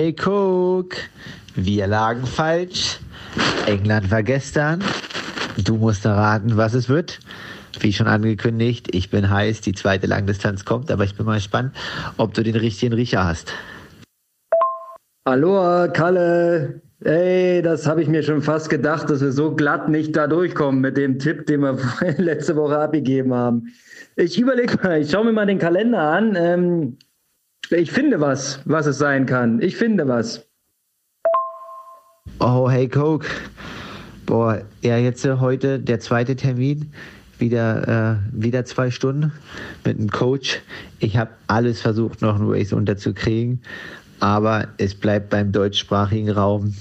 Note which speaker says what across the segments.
Speaker 1: Hey Cook, wir lagen falsch. England war gestern. Du musst erraten, was es wird. Wie schon angekündigt, ich bin heiß, die zweite Langdistanz kommt, aber ich bin mal gespannt, ob du den richtigen Riecher hast.
Speaker 2: Hallo, Kalle. Ey, das habe ich mir schon fast gedacht, dass wir so glatt nicht da durchkommen mit dem Tipp, den wir letzte Woche abgegeben haben. Ich überlege mal, ich schaue mir mal den Kalender an. Ähm, ich finde was, was es sein kann. Ich finde was.
Speaker 1: Oh, hey Coke. Boah, ja, jetzt äh, heute der zweite Termin. Wieder, äh, wieder zwei Stunden mit einem Coach. Ich habe alles versucht, noch ein Race unterzukriegen, aber es bleibt beim deutschsprachigen Raum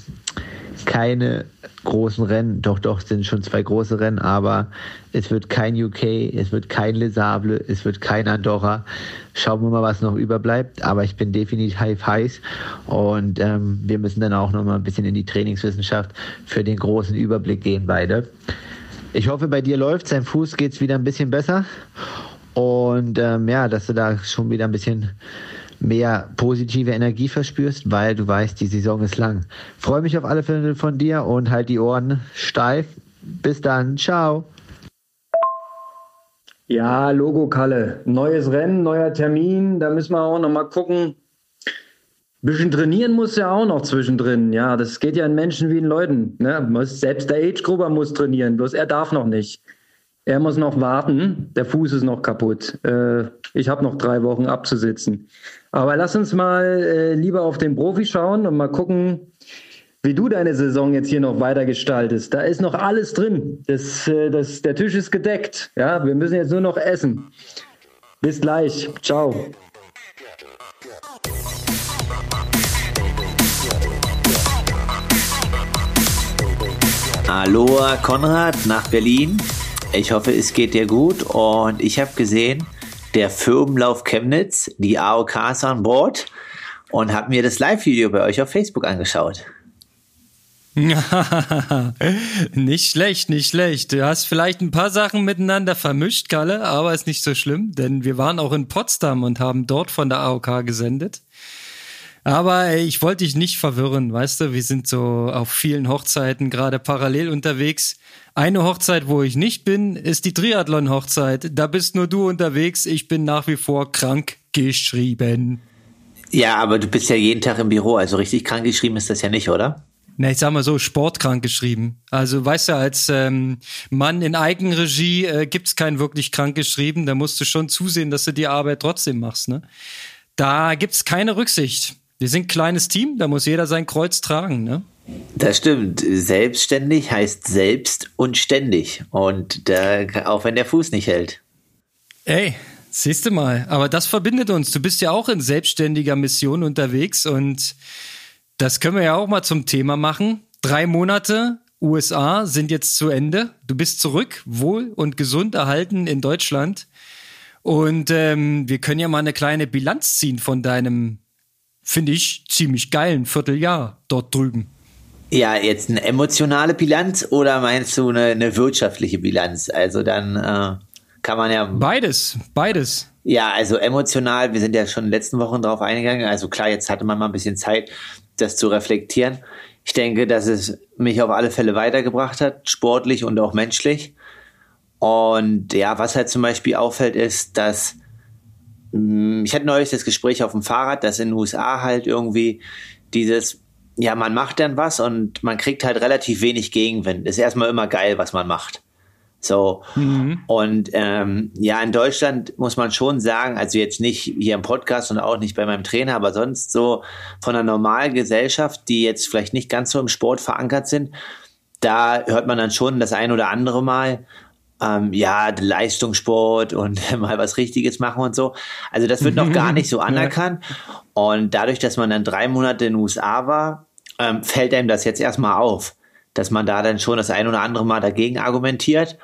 Speaker 1: keine großen Rennen. Doch, doch, sind schon zwei große Rennen, aber es wird kein UK, es wird kein Les Sables, es wird kein Andorra. Schauen wir mal, was noch überbleibt. Aber ich bin definitiv heiß und ähm, wir müssen dann auch noch mal ein bisschen in die Trainingswissenschaft für den großen Überblick gehen, beide. Ich hoffe, bei dir läuft Sein Fuß geht es wieder ein bisschen besser. Und ähm, ja, dass du da schon wieder ein bisschen mehr positive Energie verspürst, weil du weißt, die Saison ist lang. Freue mich auf alle Fälle von dir und halt die Ohren steif. Bis dann, ciao.
Speaker 2: Ja, Logo Kalle. Neues Rennen, neuer Termin. Da müssen wir auch noch mal gucken. bisschen trainieren muss ja auch noch zwischendrin. Ja, das geht ja in Menschen wie in Leuten. Ne? Selbst der Age-Gruber muss trainieren, bloß er darf noch nicht. Er muss noch warten. Der Fuß ist noch kaputt. Äh, ich habe noch drei Wochen abzusitzen. Aber lass uns mal äh, lieber auf den Profi schauen und mal gucken, wie du deine Saison jetzt hier noch weiter gestaltest. Da ist noch alles drin. Das, äh, das, der Tisch ist gedeckt. Ja, wir müssen jetzt nur noch essen. Bis gleich. Ciao.
Speaker 3: Aloha Konrad nach Berlin. Ich hoffe, es geht dir gut und ich habe gesehen, der Firmenlauf Chemnitz, die AOKs an Bord und habe mir das Live-Video bei euch auf Facebook angeschaut.
Speaker 4: nicht schlecht, nicht schlecht. Du hast vielleicht ein paar Sachen miteinander vermischt, Kalle, aber ist nicht so schlimm, denn wir waren auch in Potsdam und haben dort von der AOK gesendet. Aber ich wollte dich nicht verwirren, weißt du, wir sind so auf vielen Hochzeiten gerade parallel unterwegs. Eine Hochzeit, wo ich nicht bin, ist die Triathlon-Hochzeit. Da bist nur du unterwegs, ich bin nach wie vor krank geschrieben.
Speaker 3: Ja, aber du bist ja jeden Tag im Büro, also richtig krank geschrieben ist das ja nicht, oder?
Speaker 4: Na, ich sag mal so, sportkrank geschrieben. Also weißt du, als ähm, Mann in Eigenregie äh, gibt's kein wirklich krank geschrieben. Da musst du schon zusehen, dass du die Arbeit trotzdem machst. Ne? Da gibt's keine Rücksicht. Wir sind ein kleines Team, da muss jeder sein Kreuz tragen, ne?
Speaker 3: Das stimmt. Selbstständig heißt selbst und ständig. Und da, auch wenn der Fuß nicht hält.
Speaker 4: Ey, siehst du mal. Aber das verbindet uns. Du bist ja auch in selbstständiger Mission unterwegs und das können wir ja auch mal zum Thema machen. Drei Monate USA sind jetzt zu Ende. Du bist zurück, wohl und gesund erhalten in Deutschland. Und ähm, wir können ja mal eine kleine Bilanz ziehen von deinem finde ich, ziemlich geilen Vierteljahr dort drüben.
Speaker 3: Ja, jetzt eine emotionale Bilanz oder meinst du eine, eine wirtschaftliche Bilanz? Also dann äh, kann man ja.
Speaker 4: Beides, beides.
Speaker 3: Ja, also emotional, wir sind ja schon in den letzten Wochen drauf eingegangen. Also klar, jetzt hatte man mal ein bisschen Zeit, das zu reflektieren. Ich denke, dass es mich auf alle Fälle weitergebracht hat, sportlich und auch menschlich. Und ja, was halt zum Beispiel auffällt, ist, dass ich hatte neulich das Gespräch auf dem Fahrrad, dass in den USA halt irgendwie dieses, ja, man macht dann was und man kriegt halt relativ wenig Gegenwind. Ist erstmal immer geil, was man macht. So. Mhm. Und ähm, ja, in Deutschland muss man schon sagen, also jetzt nicht hier im Podcast und auch nicht bei meinem Trainer, aber sonst so von einer normalen Gesellschaft, die jetzt vielleicht nicht ganz so im Sport verankert sind, da hört man dann schon das ein oder andere Mal, ähm, ja, Leistungssport und mal was Richtiges machen und so. Also das wird noch gar nicht so anerkannt. Und dadurch, dass man dann drei Monate in den USA war, ähm, fällt einem das jetzt erstmal auf, dass man da dann schon das ein oder andere Mal dagegen argumentiert.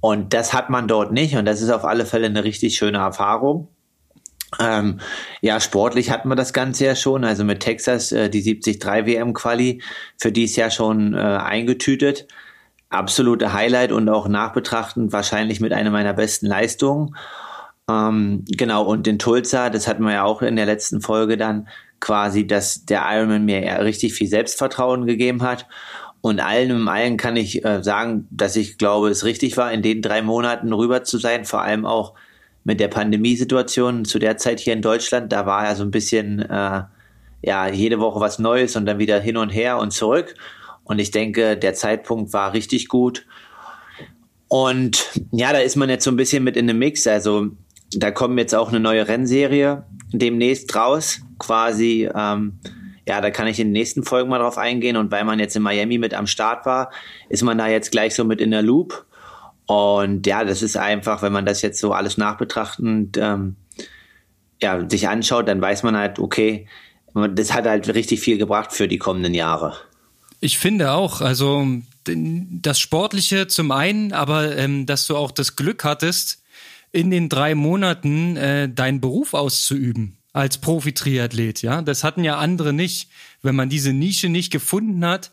Speaker 3: Und das hat man dort nicht. Und das ist auf alle Fälle eine richtig schöne Erfahrung. Ähm, ja, sportlich hatten wir das Ganze ja schon, also mit Texas äh, die 73 WM Quali für dies Jahr schon äh, eingetütet absolute Highlight und auch nachbetrachtend wahrscheinlich mit einer meiner besten Leistungen. Ähm, genau, und in Tulsa, das hatten wir ja auch in der letzten Folge dann quasi, dass der Ironman mir richtig viel Selbstvertrauen gegeben hat. Und allen im allen kann ich äh, sagen, dass ich glaube, es richtig war, in den drei Monaten rüber zu sein, vor allem auch mit der Pandemiesituation zu der Zeit hier in Deutschland. Da war ja so ein bisschen, äh, ja, jede Woche was Neues und dann wieder hin und her und zurück. Und ich denke, der Zeitpunkt war richtig gut. Und ja, da ist man jetzt so ein bisschen mit in einem Mix. Also da kommt jetzt auch eine neue Rennserie demnächst raus, quasi. Ähm, ja, da kann ich in den nächsten Folgen mal drauf eingehen. Und weil man jetzt in Miami mit am Start war, ist man da jetzt gleich so mit in der Loop. Und ja, das ist einfach, wenn man das jetzt so alles nachbetrachtend ähm, ja, sich anschaut, dann weiß man halt, okay, das hat halt richtig viel gebracht für die kommenden Jahre.
Speaker 4: Ich finde auch, also das Sportliche zum einen, aber ähm, dass du auch das Glück hattest, in den drei Monaten äh, deinen Beruf auszuüben als Profi-Triathlet, ja. Das hatten ja andere nicht. Wenn man diese Nische nicht gefunden hat,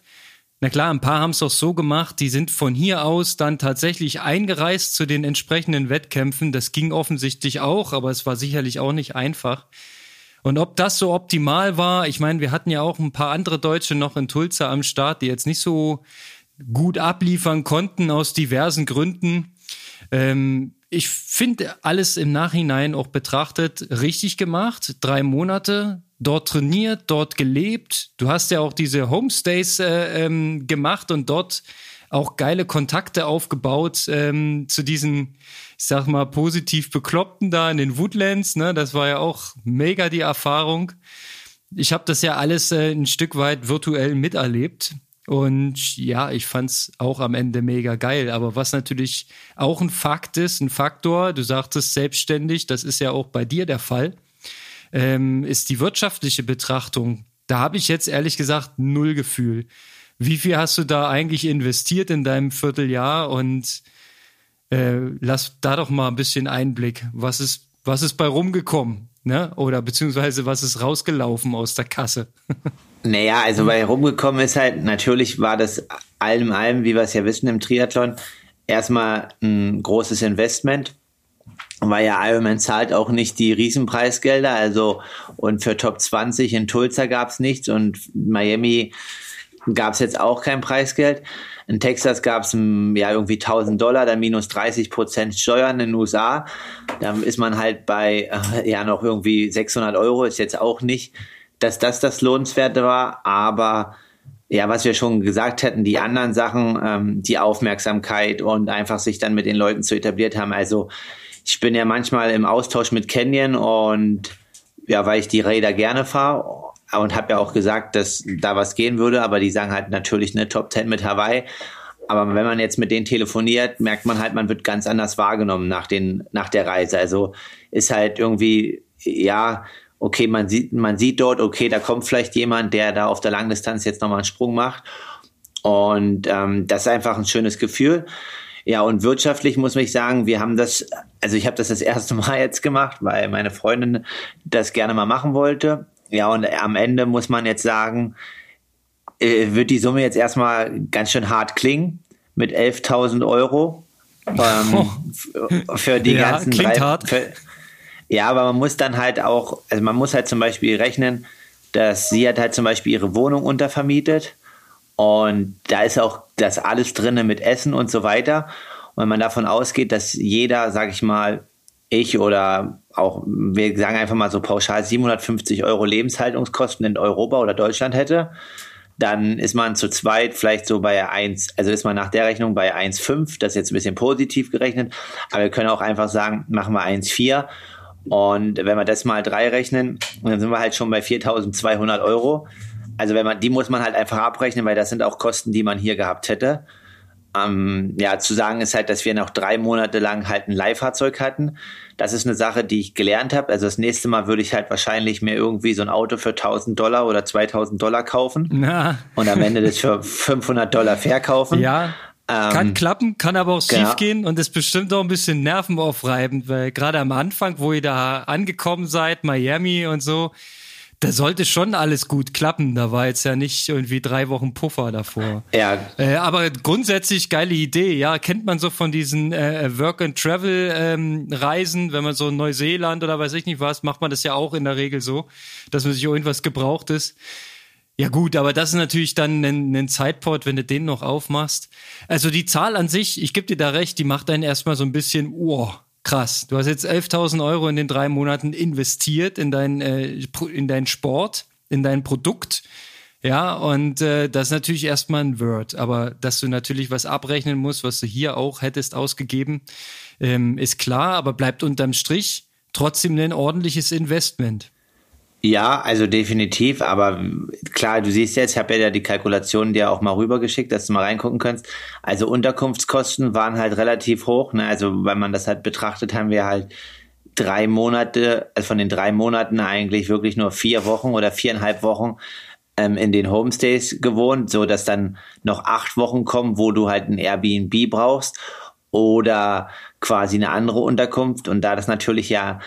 Speaker 4: na klar, ein paar haben es auch so gemacht, die sind von hier aus dann tatsächlich eingereist zu den entsprechenden Wettkämpfen. Das ging offensichtlich auch, aber es war sicherlich auch nicht einfach. Und ob das so optimal war, ich meine, wir hatten ja auch ein paar andere Deutsche noch in Tulsa am Start, die jetzt nicht so gut abliefern konnten aus diversen Gründen. Ähm, ich finde alles im Nachhinein auch betrachtet richtig gemacht. Drei Monate dort trainiert, dort gelebt. Du hast ja auch diese Homestays äh, ähm, gemacht und dort auch geile Kontakte aufgebaut ähm, zu diesen, ich sag mal, positiv Bekloppten da in den Woodlands. Ne? Das war ja auch mega die Erfahrung. Ich habe das ja alles äh, ein Stück weit virtuell miterlebt. Und ja, ich fand's auch am Ende mega geil. Aber was natürlich auch ein Fakt ist, ein Faktor, du sagtest selbstständig, das ist ja auch bei dir der Fall, ähm, ist die wirtschaftliche Betrachtung. Da habe ich jetzt ehrlich gesagt null Gefühl. Wie viel hast du da eigentlich investiert in deinem Vierteljahr? Und äh, lass da doch mal ein bisschen Einblick. Was ist, was ist bei rumgekommen? Ne? Oder beziehungsweise was ist rausgelaufen aus der Kasse?
Speaker 3: Naja, also bei rumgekommen ist halt, natürlich war das allem allem, wie wir es ja wissen im Triathlon, erstmal ein großes Investment. Weil ja Ironman zahlt auch nicht die Riesenpreisgelder, also und für Top 20 in Tulsa gab es nichts und Miami gab es jetzt auch kein Preisgeld. In Texas gab es ja irgendwie 1000 Dollar, dann minus 30 Prozent Steuern in den USA. Dann ist man halt bei äh, ja noch irgendwie 600 Euro, ist jetzt auch nicht dass das das Lohnenswerte war, aber ja, was wir schon gesagt hätten, die anderen Sachen, ähm, die Aufmerksamkeit und einfach sich dann mit den Leuten zu etabliert haben. Also ich bin ja manchmal im Austausch mit Canyon und ja, weil ich die Räder gerne fahre und habe ja auch gesagt, dass da was gehen würde, aber die sagen halt natürlich eine Top 10 mit Hawaii. Aber wenn man jetzt mit denen telefoniert, merkt man halt, man wird ganz anders wahrgenommen nach, den, nach der Reise. Also ist halt irgendwie, ja, okay, man sieht, man sieht dort, okay, da kommt vielleicht jemand, der da auf der Langdistanz jetzt nochmal einen Sprung macht. Und ähm, das ist einfach ein schönes Gefühl. Ja, und wirtschaftlich muss ich sagen, wir haben das, also ich habe das das erste Mal jetzt gemacht, weil meine Freundin das gerne mal machen wollte. Ja, und am Ende muss man jetzt sagen, äh, wird die Summe jetzt erstmal ganz schön hart klingen mit 11.000 Euro ähm, oh. für die ja, ganzen
Speaker 4: klingt drei, hart.
Speaker 3: Für, ja, aber man muss dann halt auch, also man muss halt zum Beispiel rechnen, dass sie hat halt zum Beispiel ihre Wohnung untervermietet und da ist auch das alles drinne mit Essen und so weiter. Und wenn man davon ausgeht, dass jeder, sag ich mal, ich oder auch, wir sagen einfach mal so pauschal 750 Euro Lebenshaltungskosten in Europa oder Deutschland hätte, dann ist man zu zweit vielleicht so bei 1, also ist man nach der Rechnung bei 1,5, das ist jetzt ein bisschen positiv gerechnet, aber wir können auch einfach sagen, machen wir 1,4 und wenn wir das mal drei rechnen, dann sind wir halt schon bei 4.200 Euro. Also wenn man, die muss man halt einfach abrechnen, weil das sind auch Kosten, die man hier gehabt hätte. Ähm, ja, zu sagen ist halt, dass wir noch drei Monate lang halt ein Leihfahrzeug hatten. Das ist eine Sache, die ich gelernt habe. Also das nächste Mal würde ich halt wahrscheinlich mir irgendwie so ein Auto für 1000 Dollar oder 2000 Dollar kaufen
Speaker 4: Na.
Speaker 3: und am Ende das für 500 Dollar verkaufen.
Speaker 4: Ja. Ähm, kann klappen, kann aber auch genau. schief gehen und ist bestimmt auch ein bisschen nervenaufreibend, weil gerade am Anfang, wo ihr da angekommen seid, Miami und so, da sollte schon alles gut klappen. Da war jetzt ja nicht irgendwie drei Wochen Puffer davor.
Speaker 3: Ja.
Speaker 4: Äh, aber grundsätzlich geile Idee. Ja, kennt man so von diesen äh, Work and Travel ähm, Reisen, wenn man so in Neuseeland oder weiß ich nicht was, macht man das ja auch in der Regel so, dass man sich irgendwas gebraucht ist. Ja gut, aber das ist natürlich dann ein, ein Zeitport, wenn du den noch aufmachst. Also die Zahl an sich, ich gebe dir da recht, die macht einen erstmal so ein bisschen, oh, krass. Du hast jetzt 11.000 Euro in den drei Monaten investiert in dein, äh, in deinen Sport, in dein Produkt. Ja, und äh, das ist natürlich erstmal ein Word. Aber dass du natürlich was abrechnen musst, was du hier auch hättest ausgegeben, ähm, ist klar, aber bleibt unterm Strich trotzdem ein ordentliches Investment.
Speaker 3: Ja, also definitiv, aber klar, du siehst jetzt, ich habe ja die Kalkulation dir auch mal rübergeschickt, dass du mal reingucken kannst. Also Unterkunftskosten waren halt relativ hoch, ne? Also wenn man das halt betrachtet, haben wir halt drei Monate, also von den drei Monaten eigentlich wirklich nur vier Wochen oder viereinhalb Wochen ähm, in den Homestays gewohnt, so dass dann noch acht Wochen kommen, wo du halt ein Airbnb brauchst oder quasi eine andere Unterkunft. Und da das natürlich ja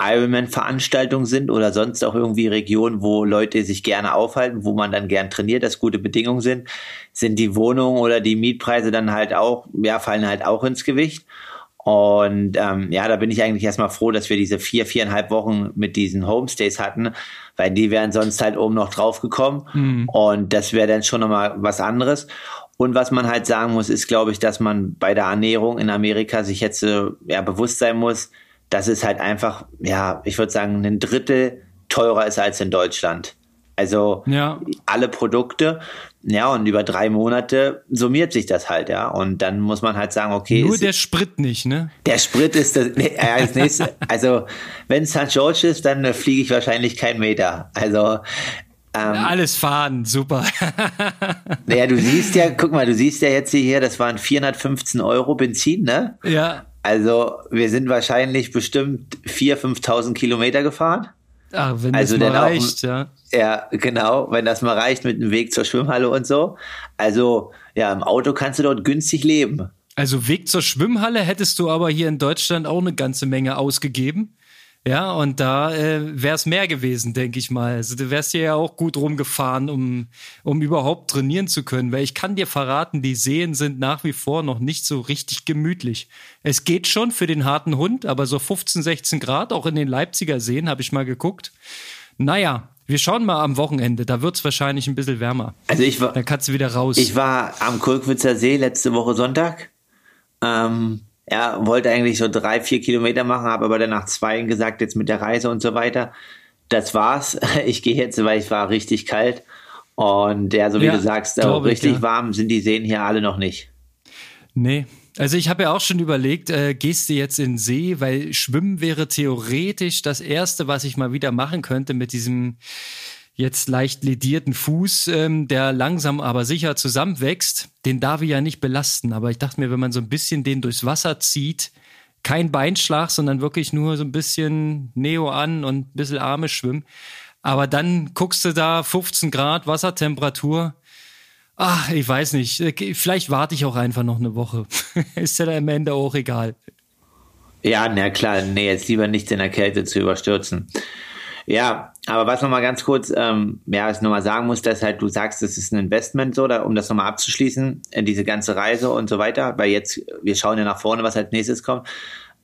Speaker 3: Ironman-Veranstaltungen sind oder sonst auch irgendwie Regionen, wo Leute sich gerne aufhalten, wo man dann gern trainiert, dass gute Bedingungen sind, sind die Wohnungen oder die Mietpreise dann halt auch, ja, fallen halt auch ins Gewicht. Und ähm, ja, da bin ich eigentlich erstmal froh, dass wir diese vier, viereinhalb Wochen mit diesen Homestays hatten, weil die wären sonst halt oben noch draufgekommen. Mhm. Und das wäre dann schon nochmal was anderes. Und was man halt sagen muss, ist, glaube ich, dass man bei der Ernährung in Amerika sich jetzt äh, ja, bewusst sein muss, dass es halt einfach, ja, ich würde sagen, ein Drittel teurer ist als in Deutschland. Also ja. alle Produkte, ja, und über drei Monate summiert sich das halt, ja. Und dann muss man halt sagen, okay.
Speaker 4: Nur der Sprit nicht, ne?
Speaker 3: Der Sprit ist das, nee, als nächstes, also wenn St. George ist, dann äh, fliege ich wahrscheinlich keinen Meter. Also
Speaker 4: ähm, Alles fahren, super.
Speaker 3: naja, du siehst ja, guck mal, du siehst ja jetzt hier, das waren 415 Euro Benzin, ne?
Speaker 4: Ja.
Speaker 3: Also wir sind wahrscheinlich bestimmt 4.000, 5.000 Kilometer gefahren.
Speaker 4: Ach, wenn also das mal reicht, ja.
Speaker 3: Ja, genau, wenn das mal reicht mit dem Weg zur Schwimmhalle und so. Also ja, im Auto kannst du dort günstig leben.
Speaker 4: Also Weg zur Schwimmhalle hättest du aber hier in Deutschland auch eine ganze Menge ausgegeben. Ja, und da äh, wäre es mehr gewesen, denke ich mal. Also du wärst ja auch gut rumgefahren, um, um überhaupt trainieren zu können. Weil ich kann dir verraten, die Seen sind nach wie vor noch nicht so richtig gemütlich. Es geht schon für den harten Hund, aber so 15, 16 Grad, auch in den Leipziger Seen, habe ich mal geguckt. Naja, wir schauen mal am Wochenende, da wird es wahrscheinlich ein bisschen wärmer.
Speaker 3: Also ich war.
Speaker 4: Dann kannst du wieder raus.
Speaker 3: Ich war am Kulkwitzer See letzte Woche Sonntag. Ähm, er wollte eigentlich so drei, vier Kilometer machen, habe aber dann nach zwei gesagt, jetzt mit der Reise und so weiter. Das war's. Ich gehe jetzt, weil es war richtig kalt. Und ja, so wie ja, du sagst, auch richtig ich, ja. warm sind die Seen hier alle noch nicht.
Speaker 4: Nee. Also ich habe ja auch schon überlegt, äh, gehst du jetzt in den See, weil Schwimmen wäre theoretisch das Erste, was ich mal wieder machen könnte mit diesem jetzt leicht ledierten Fuß, ähm, der langsam aber sicher zusammenwächst, den darf ich ja nicht belasten. Aber ich dachte mir, wenn man so ein bisschen den durchs Wasser zieht, kein Beinschlag, sondern wirklich nur so ein bisschen Neo an und ein bisschen Arme schwimmen. Aber dann guckst du da 15 Grad Wassertemperatur. Ach, ich weiß nicht. Vielleicht warte ich auch einfach noch eine Woche. Ist ja dann am Ende auch egal.
Speaker 3: Ja, na klar. Nee, jetzt lieber nicht in der Kälte zu überstürzen. Ja, aber was nochmal ganz kurz, ähm, ja, was ich nochmal sagen muss, dass halt du sagst, das ist ein Investment so, da, um das nochmal abzuschließen, äh, diese ganze Reise und so weiter, weil jetzt, wir schauen ja nach vorne, was als nächstes kommt.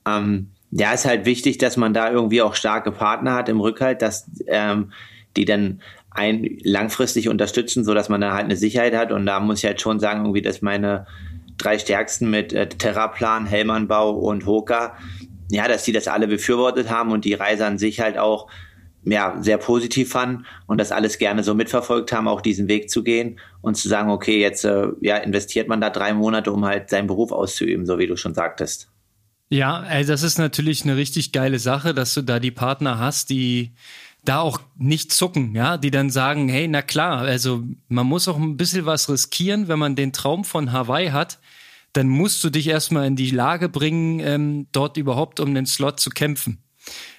Speaker 3: Ähm, ja, ist halt wichtig, dass man da irgendwie auch starke Partner hat im Rückhalt, dass ähm, die dann ein langfristig unterstützen, so dass man da halt eine Sicherheit hat. Und da muss ich halt schon sagen, irgendwie, dass meine drei stärksten mit äh, Terraplan, Hellmannbau und Hoka, ja, dass die das alle befürwortet haben und die Reise an sich halt auch ja, sehr positiv fanden und das alles gerne so mitverfolgt haben, auch diesen Weg zu gehen und zu sagen, okay, jetzt äh, ja, investiert man da drei Monate, um halt seinen Beruf auszuüben, so wie du schon sagtest.
Speaker 4: Ja, also das ist natürlich eine richtig geile Sache, dass du da die Partner hast, die da auch nicht zucken, ja, die dann sagen, hey, na klar, also man muss auch ein bisschen was riskieren, wenn man den Traum von Hawaii hat, dann musst du dich erstmal in die Lage bringen, ähm, dort überhaupt um den Slot zu kämpfen.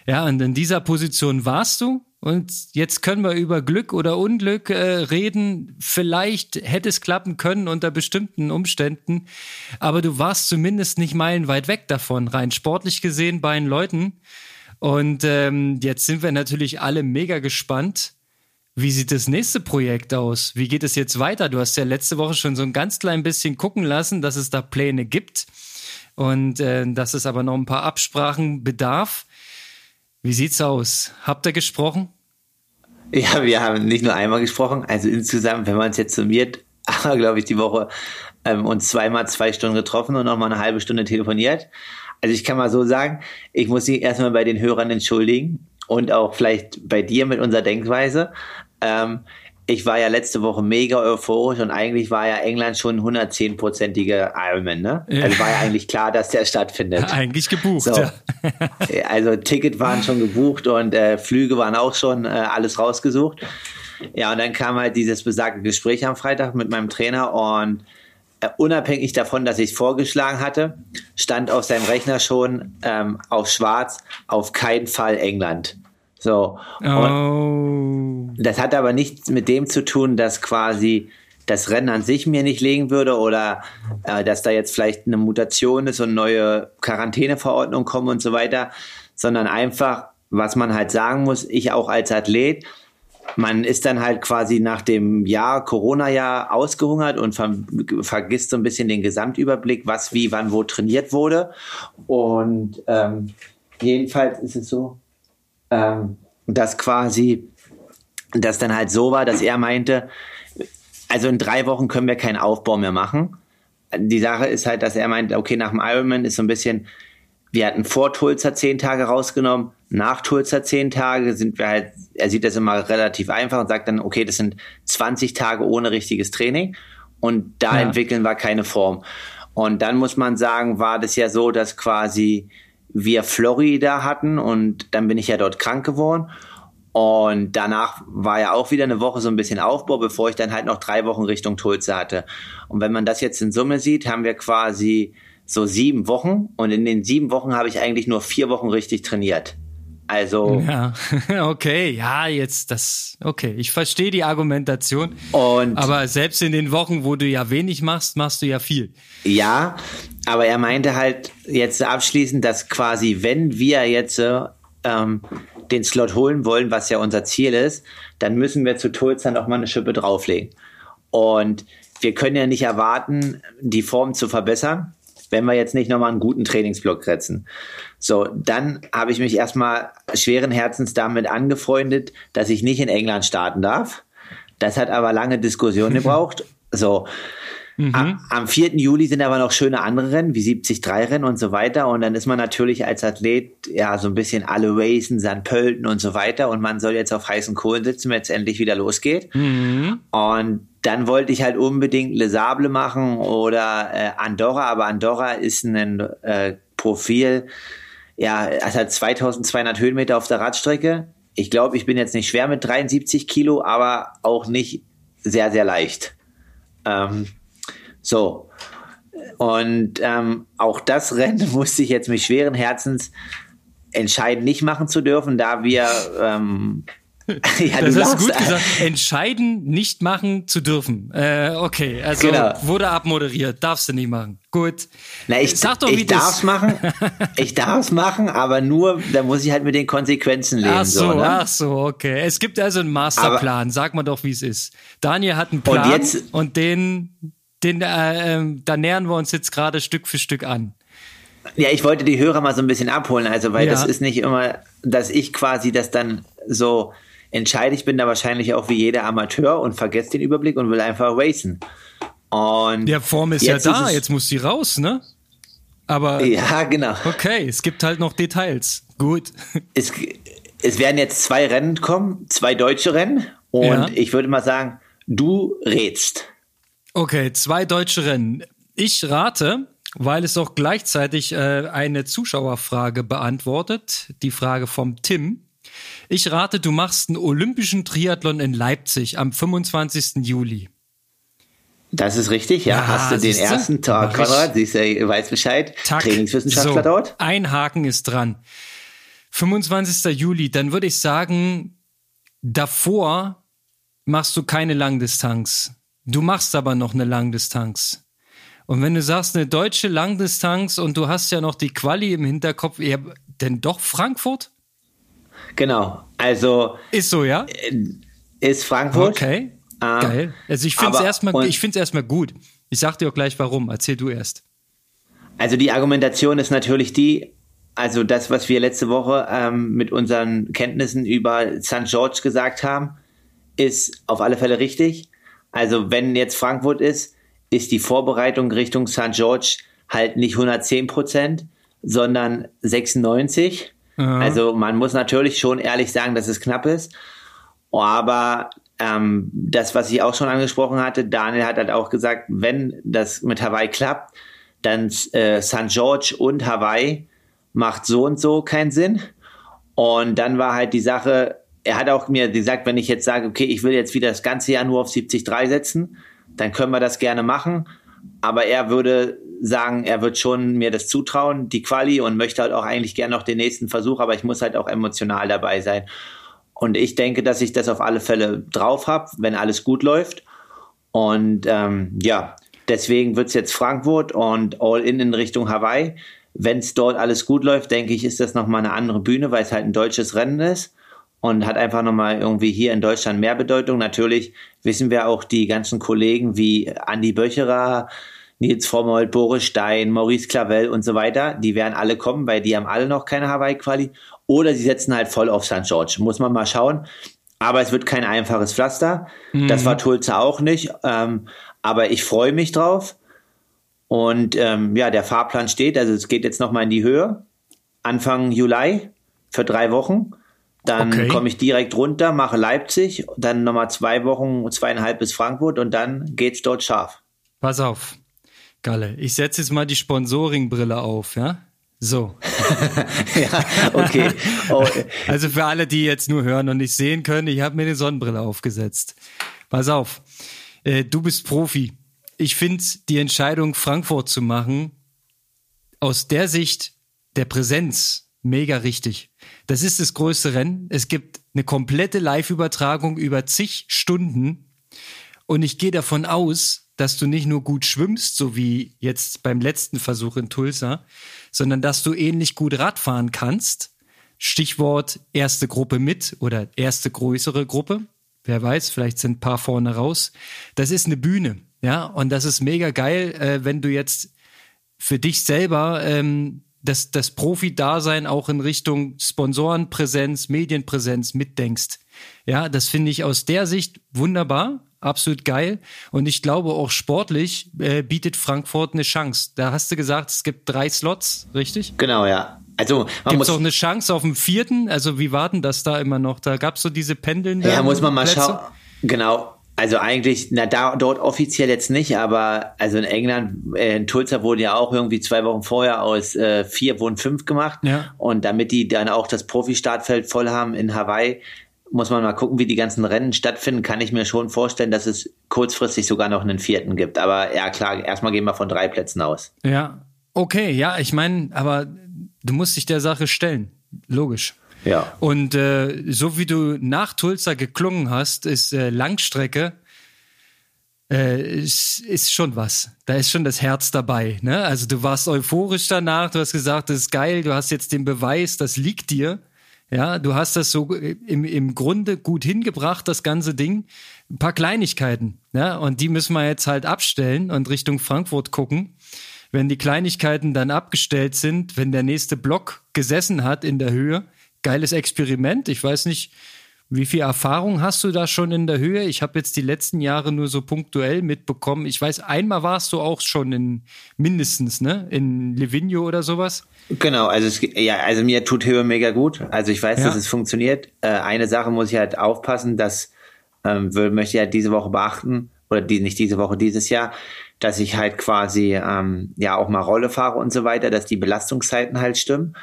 Speaker 4: Ja, und in dieser Position warst du. Und jetzt können wir über Glück oder Unglück äh, reden. Vielleicht hätte es klappen können unter bestimmten Umständen. Aber du warst zumindest nicht meilenweit weg davon, rein sportlich gesehen bei den Leuten. Und ähm, jetzt sind wir natürlich alle mega gespannt, Wie sieht das nächste Projekt aus? Wie geht es jetzt weiter? Du hast ja letzte Woche schon so ein ganz klein bisschen gucken lassen, dass es da Pläne gibt und äh, dass es aber noch ein paar Absprachen bedarf. Wie sieht's aus? Habt ihr gesprochen?
Speaker 3: Ja, wir haben nicht nur einmal gesprochen, also insgesamt, wenn man es jetzt summiert, haben wir, glaube ich, die Woche ähm, uns zweimal zwei Stunden getroffen und nochmal eine halbe Stunde telefoniert. Also ich kann mal so sagen, ich muss mich erstmal bei den Hörern entschuldigen und auch vielleicht bei dir mit unserer Denkweise. Ähm, ich war ja letzte Woche mega euphorisch und eigentlich war ja England schon 110-prozentige Ironman, ne? Ja. Also war ja eigentlich klar, dass der stattfindet. Ja,
Speaker 4: eigentlich gebucht, so. ja.
Speaker 3: also Ticket waren schon gebucht und äh, Flüge waren auch schon äh, alles rausgesucht. Ja, und dann kam halt dieses besagte Gespräch am Freitag mit meinem Trainer und äh, unabhängig davon, dass ich es vorgeschlagen hatte, stand auf seinem Rechner schon ähm, auf schwarz auf keinen Fall England. So. Oh. Das hat aber nichts mit dem zu tun, dass quasi das Rennen an sich mir nicht legen würde oder äh, dass da jetzt vielleicht eine Mutation ist und neue Quarantäneverordnungen kommen und so weiter, sondern einfach, was man halt sagen muss, ich auch als Athlet, man ist dann halt quasi nach dem Jahr, Corona-Jahr ausgehungert und ver vergisst so ein bisschen den Gesamtüberblick, was, wie, wann, wo trainiert wurde. Und ähm, jedenfalls ist es so, ähm, dass quasi das dann halt so war, dass er meinte, also in drei Wochen können wir keinen Aufbau mehr machen. Die Sache ist halt, dass er meint, okay, nach dem Ironman ist so ein bisschen, wir hatten vor Tulsa zehn Tage rausgenommen, nach Tulsa zehn Tage sind wir halt, er sieht das immer relativ einfach und sagt dann, okay, das sind 20 Tage ohne richtiges Training und da ja. entwickeln wir keine Form. Und dann muss man sagen, war das ja so, dass quasi wir Florida hatten und dann bin ich ja dort krank geworden. Und danach war ja auch wieder eine Woche so ein bisschen Aufbau, bevor ich dann halt noch drei Wochen Richtung Tulsa hatte. Und wenn man das jetzt in Summe sieht, haben wir quasi so sieben Wochen und in den sieben Wochen habe ich eigentlich nur vier Wochen richtig trainiert. Also.
Speaker 4: Ja, okay, ja, jetzt das, okay, ich verstehe die Argumentation.
Speaker 3: Und.
Speaker 4: Aber selbst in den Wochen, wo du ja wenig machst, machst du ja viel.
Speaker 3: Ja, aber er meinte halt jetzt abschließend, dass quasi, wenn wir jetzt ähm, den Slot holen wollen, was ja unser Ziel ist, dann müssen wir zu Tulsa noch mal eine Schippe drauflegen. Und wir können ja nicht erwarten, die Form zu verbessern, wenn wir jetzt nicht nochmal einen guten Trainingsblock setzen. So, dann habe ich mich erstmal schweren Herzens damit angefreundet, dass ich nicht in England starten darf. Das hat aber lange Diskussionen gebraucht. So, Mhm. Am 4. Juli sind aber noch schöne andere Rennen, wie 73 Rennen und so weiter. Und dann ist man natürlich als Athlet ja so ein bisschen alle Racen, St. Pölten und so weiter. Und man soll jetzt auf heißen Kohlen sitzen, wenn es endlich wieder losgeht. Mhm. Und dann wollte ich halt unbedingt Le Sable machen oder äh, Andorra, aber Andorra ist ein äh, Profil, ja, es hat 2200 Höhenmeter auf der Radstrecke. Ich glaube, ich bin jetzt nicht schwer mit 73 Kilo, aber auch nicht sehr, sehr leicht. Ähm, so. Und ähm, auch das Rennen musste ich jetzt mit schweren Herzens entscheiden, nicht machen zu dürfen, da wir ähm,
Speaker 4: ja, das hast du gut gesagt. Entscheiden, nicht machen zu dürfen. Äh, okay, also genau. wurde abmoderiert. Darfst du nicht machen. Gut.
Speaker 3: Na, ich, Sag doch, ich darf es machen. Ich darf es machen, aber nur, da muss ich halt mit den Konsequenzen leben.
Speaker 4: Ach so, so ne? ach so, okay. Es gibt also einen Masterplan. Aber, Sag mal doch, wie es ist. Daniel hat einen Plan und, jetzt, und den den, äh, ähm, da nähern wir uns jetzt gerade Stück für Stück an.
Speaker 3: Ja, ich wollte die Hörer mal so ein bisschen abholen, also weil ja. das ist nicht immer, dass ich quasi das dann so entscheide. Ich bin da wahrscheinlich auch wie jeder Amateur und vergesse den Überblick und will einfach racen. Und
Speaker 4: der Form ist ja da, ist jetzt muss sie raus, ne? Aber
Speaker 3: ja, genau.
Speaker 4: Okay, es gibt halt noch Details. Gut.
Speaker 3: Es, es werden jetzt zwei Rennen kommen, zwei deutsche Rennen und ja. ich würde mal sagen, du rätst.
Speaker 4: Okay, zwei deutsche Rennen. Ich rate, weil es auch gleichzeitig äh, eine Zuschauerfrage beantwortet, die Frage vom Tim. Ich rate, du machst einen olympischen Triathlon in Leipzig am 25. Juli.
Speaker 3: Das ist richtig, ja. ja Hast du den ersten Tag, Konrad? Siehst du, weiß Bescheid. Tag. Trainingswissenschaftler so, dort.
Speaker 4: Ein Haken ist dran. 25. Juli, dann würde ich sagen, davor machst du keine Langdistanz. Du machst aber noch eine Langdistanz. Und wenn du sagst, eine deutsche Langdistanz und du hast ja noch die Quali im Hinterkopf, eher, denn doch Frankfurt?
Speaker 3: Genau. Also.
Speaker 4: Ist so, ja?
Speaker 3: Äh, ist Frankfurt.
Speaker 4: Okay. Ähm, Geil. Also ich finde es erstmal, ich finde es erstmal gut. Ich sag dir auch gleich warum. Erzähl du erst.
Speaker 3: Also die Argumentation ist natürlich die, also das, was wir letzte Woche ähm, mit unseren Kenntnissen über St. George gesagt haben, ist auf alle Fälle richtig. Also wenn jetzt Frankfurt ist, ist die Vorbereitung Richtung St. George halt nicht 110 Prozent, sondern 96. Aha. Also man muss natürlich schon ehrlich sagen, dass es knapp ist. Aber ähm, das, was ich auch schon angesprochen hatte, Daniel hat halt auch gesagt, wenn das mit Hawaii klappt, dann äh, St. George und Hawaii macht so und so keinen Sinn. Und dann war halt die Sache, er hat auch mir gesagt, wenn ich jetzt sage, okay, ich will jetzt wieder das ganze Jahr nur auf 70-3 setzen, dann können wir das gerne machen. Aber er würde sagen, er wird schon mir das zutrauen, die Quali, und möchte halt auch eigentlich gerne noch den nächsten Versuch, aber ich muss halt auch emotional dabei sein. Und ich denke, dass ich das auf alle Fälle drauf habe, wenn alles gut läuft. Und ähm, ja, deswegen wird es jetzt Frankfurt und All in in Richtung Hawaii. Wenn es dort alles gut läuft, denke ich, ist das nochmal eine andere Bühne, weil es halt ein deutsches Rennen ist und hat einfach nochmal irgendwie hier in Deutschland mehr Bedeutung. Natürlich wissen wir auch die ganzen Kollegen wie Andy Böcherer, Nils Frommold, Boris Stein, Maurice Clavel und so weiter, die werden alle kommen, weil die haben alle noch keine Hawaii-Quali. Oder sie setzen halt voll auf St. George. Muss man mal schauen. Aber es wird kein einfaches Pflaster. Mhm. Das war Tulsa auch nicht. Ähm, aber ich freue mich drauf. Und ähm, ja, der Fahrplan steht. Also es geht jetzt nochmal in die Höhe. Anfang Juli für drei Wochen. Dann okay. komme ich direkt runter, mache Leipzig, dann nochmal zwei Wochen, zweieinhalb bis Frankfurt und dann geht's dort scharf.
Speaker 4: Pass auf, Galle. Ich setze jetzt mal die Sponsoringbrille auf, ja? So.
Speaker 3: ja, okay. Oh.
Speaker 4: Also für alle, die jetzt nur hören und nicht sehen können, ich habe mir eine Sonnenbrille aufgesetzt. Pass auf. Äh, du bist Profi. Ich finde die Entscheidung, Frankfurt zu machen, aus der Sicht der Präsenz mega richtig. Das ist das größte Rennen. Es gibt eine komplette Live-Übertragung über zig Stunden. Und ich gehe davon aus, dass du nicht nur gut schwimmst, so wie jetzt beim letzten Versuch in Tulsa, sondern dass du ähnlich gut Radfahren kannst. Stichwort erste Gruppe mit oder erste größere Gruppe. Wer weiß, vielleicht sind ein paar vorne raus. Das ist eine Bühne, ja, und das ist mega geil, äh, wenn du jetzt für dich selber ähm, das, das Profi-Dasein auch in Richtung Sponsorenpräsenz, Medienpräsenz mitdenkst. Ja, das finde ich aus der Sicht wunderbar absolut geil. Und ich glaube auch sportlich äh, bietet Frankfurt eine Chance. Da hast du gesagt, es gibt drei Slots, richtig?
Speaker 3: Genau, ja. Also
Speaker 4: gibt es auch eine Chance auf dem vierten? Also wie warten das da immer noch? Da gab es so diese Pendeln.
Speaker 3: Ja, muss man mal schauen. Genau. Also eigentlich, na da dort offiziell jetzt nicht, aber also in England, äh, in Tulsa wurde ja auch irgendwie zwei Wochen vorher aus äh, vier wurden fünf gemacht. Ja. Und damit die dann auch das Profi-Startfeld voll haben in Hawaii, muss man mal gucken, wie die ganzen Rennen stattfinden, kann ich mir schon vorstellen, dass es kurzfristig sogar noch einen vierten gibt. Aber ja, klar, erstmal gehen wir von drei Plätzen aus.
Speaker 4: Ja, okay, ja, ich meine, aber du musst dich der Sache stellen. Logisch.
Speaker 3: Ja.
Speaker 4: Und äh, so wie du nach Tulsa geklungen hast, ist äh, Langstrecke äh, ist, schon was. Da ist schon das Herz dabei. Ne? Also du warst euphorisch danach, du hast gesagt, das ist geil, du hast jetzt den Beweis, das liegt dir. Ja, du hast das so im, im Grunde gut hingebracht, das ganze Ding. Ein paar Kleinigkeiten, ja, und die müssen wir jetzt halt abstellen und Richtung Frankfurt gucken. Wenn die Kleinigkeiten dann abgestellt sind, wenn der nächste Block gesessen hat in der Höhe, geiles Experiment. Ich weiß nicht, wie viel Erfahrung hast du da schon in der Höhe? Ich habe jetzt die letzten Jahre nur so punktuell mitbekommen. Ich weiß, einmal warst du auch schon in mindestens, ne? In Livigno oder sowas.
Speaker 3: Genau, also es, ja, also mir tut Höhe mega gut. Also ich weiß, ja. dass es funktioniert. Äh, eine Sache muss ich halt aufpassen, dass ähm, möchte ich halt diese Woche beachten oder die nicht diese Woche, dieses Jahr, dass ich halt quasi ähm, ja auch mal Rolle fahre und so weiter, dass die Belastungszeiten halt stimmen.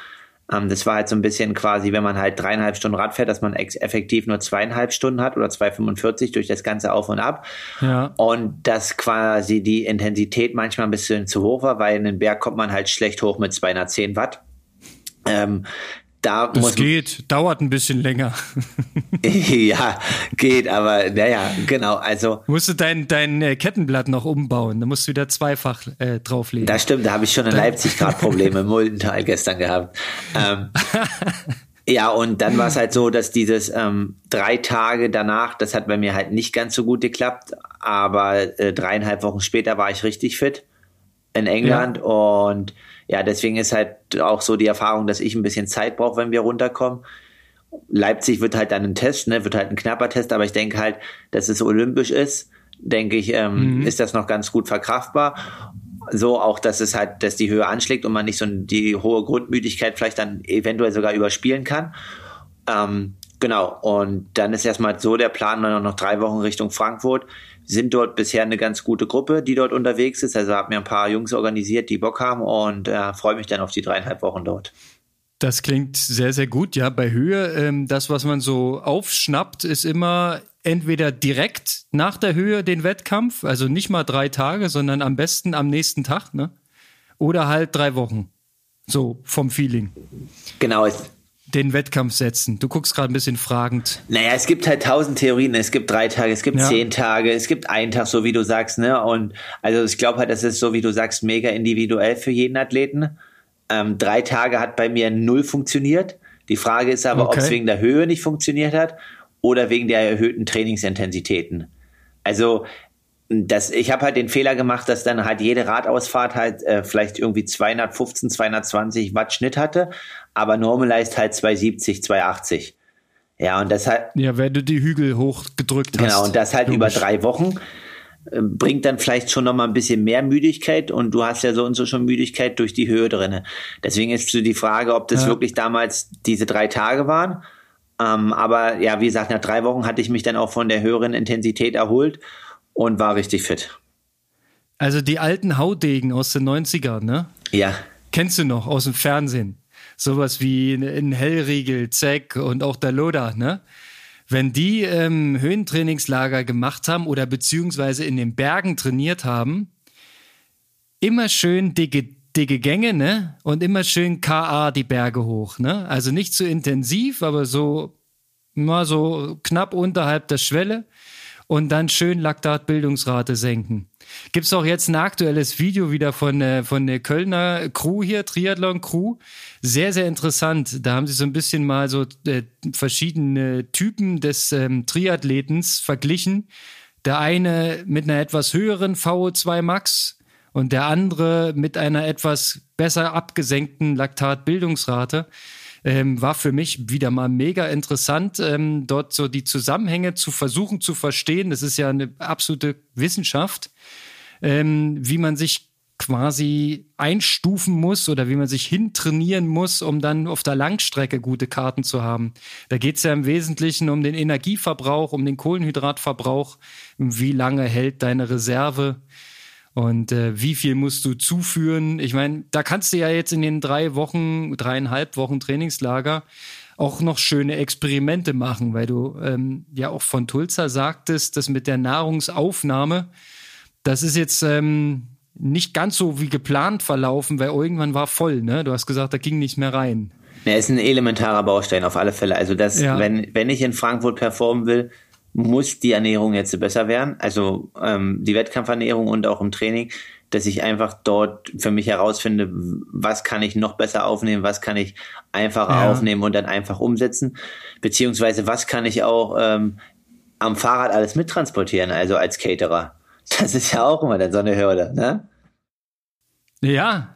Speaker 3: Ähm, das war halt so ein bisschen quasi, wenn man halt dreieinhalb Stunden Rad fährt, dass man effektiv nur zweieinhalb Stunden hat oder 2,45 durch das ganze Auf und Ab.
Speaker 4: Ja.
Speaker 3: Und dass quasi die Intensität manchmal ein bisschen zu hoch war, weil in den Berg kommt man halt schlecht hoch mit 210 Watt. Ähm, da
Speaker 4: das geht, dauert ein bisschen länger.
Speaker 3: ja, geht, aber naja, genau. Also
Speaker 4: musst du dein dein äh, Kettenblatt noch umbauen, da musst du wieder zweifach äh, drauflegen.
Speaker 3: Das stimmt, da habe ich schon in Leipzig gerade Probleme im Muldental gestern gehabt. Ähm, Ja, und dann war es halt so, dass dieses ähm, drei Tage danach, das hat bei mir halt nicht ganz so gut geklappt, aber äh, dreieinhalb Wochen später war ich richtig fit in England ja. und ja, deswegen ist halt auch so die Erfahrung, dass ich ein bisschen Zeit brauche, wenn wir runterkommen. Leipzig wird halt dann ein Test, ne, wird halt ein knapper Test, aber ich denke halt, dass es olympisch ist, denke ich, ähm, mhm. ist das noch ganz gut verkraftbar so auch, dass es halt, dass die Höhe anschlägt und man nicht so die hohe Grundmüdigkeit vielleicht dann eventuell sogar überspielen kann. Ähm, genau. Und dann ist erstmal so der Plan, dann noch drei Wochen Richtung Frankfurt. Sind dort bisher eine ganz gute Gruppe, die dort unterwegs ist. Also habe mir ein paar Jungs organisiert, die Bock haben und äh, freue mich dann auf die dreieinhalb Wochen dort.
Speaker 4: Das klingt sehr, sehr gut. Ja, bei Höhe, ähm, das, was man so aufschnappt, ist immer entweder direkt nach der Höhe den Wettkampf, also nicht mal drei Tage, sondern am besten am nächsten Tag, ne? Oder halt drei Wochen. So vom Feeling.
Speaker 3: Genau.
Speaker 4: Den Wettkampf setzen. Du guckst gerade ein bisschen fragend.
Speaker 3: Naja, es gibt halt tausend Theorien. Es gibt drei Tage, es gibt ja. zehn Tage, es gibt einen Tag, so wie du sagst, ne? Und also ich glaube halt, das ist so, wie du sagst, mega individuell für jeden Athleten. Ähm, drei Tage hat bei mir null funktioniert. Die Frage ist aber, okay. ob es wegen der Höhe nicht funktioniert hat oder wegen der erhöhten Trainingsintensitäten. Also das, ich habe halt den Fehler gemacht, dass dann halt jede Radausfahrt halt äh, vielleicht irgendwie 215, 220 Watt Schnitt hatte, aber normalized halt 270, 280. Ja, und das halt.
Speaker 4: Ja, wenn du die Hügel hochgedrückt hast.
Speaker 3: Genau, und das halt Logisch. über drei Wochen äh, bringt dann vielleicht schon noch mal ein bisschen mehr Müdigkeit und du hast ja so und so schon Müdigkeit durch die Höhe drinne. Deswegen ist so die Frage, ob das ja. wirklich damals diese drei Tage waren ähm, aber ja, wie gesagt, nach drei Wochen hatte ich mich dann auch von der höheren Intensität erholt und war richtig fit.
Speaker 4: Also die alten Haudegen aus den 90ern, ne?
Speaker 3: Ja.
Speaker 4: Kennst du noch aus dem Fernsehen? Sowas wie in Hellriegel, Zeck und auch der Loda, ne? Wenn die ähm, Höhentrainingslager gemacht haben oder beziehungsweise in den Bergen trainiert haben, immer schön dicke dicke Gänge, ne? Und immer schön KA die Berge hoch, ne? Also nicht zu intensiv, aber so mal so knapp unterhalb der Schwelle und dann schön Laktatbildungsrate senken. Gibt's auch jetzt ein aktuelles Video wieder von, äh, von der Kölner Crew hier, Triathlon Crew. Sehr, sehr interessant. Da haben sie so ein bisschen mal so äh, verschiedene Typen des ähm, Triathletens verglichen. Der eine mit einer etwas höheren VO2 Max, und der andere mit einer etwas besser abgesenkten Laktatbildungsrate. Ähm, war für mich wieder mal mega interessant, ähm, dort so die Zusammenhänge zu versuchen zu verstehen. Das ist ja eine absolute Wissenschaft, ähm, wie man sich quasi einstufen muss oder wie man sich hintrainieren muss, um dann auf der Langstrecke gute Karten zu haben. Da geht es ja im Wesentlichen um den Energieverbrauch, um den Kohlenhydratverbrauch, wie lange hält deine Reserve und äh, wie viel musst du zuführen? Ich meine, da kannst du ja jetzt in den drei Wochen, dreieinhalb Wochen Trainingslager auch noch schöne Experimente machen, weil du ähm, ja auch von Tulsa sagtest, dass mit der Nahrungsaufnahme, das ist jetzt ähm, nicht ganz so wie geplant verlaufen, weil irgendwann war voll, ne? Du hast gesagt, da ging nicht mehr rein.
Speaker 3: Ja, ist ein elementarer Baustein auf alle Fälle. Also das, ja. wenn, wenn ich in Frankfurt performen will, muss die Ernährung jetzt besser werden, also ähm, die Wettkampfernährung und auch im Training, dass ich einfach dort für mich herausfinde, was kann ich noch besser aufnehmen, was kann ich einfacher ja. aufnehmen und dann einfach umsetzen, beziehungsweise was kann ich auch ähm, am Fahrrad alles mittransportieren, also als Caterer. Das ist ja auch immer dann so eine Hürde, ne?
Speaker 4: Ja,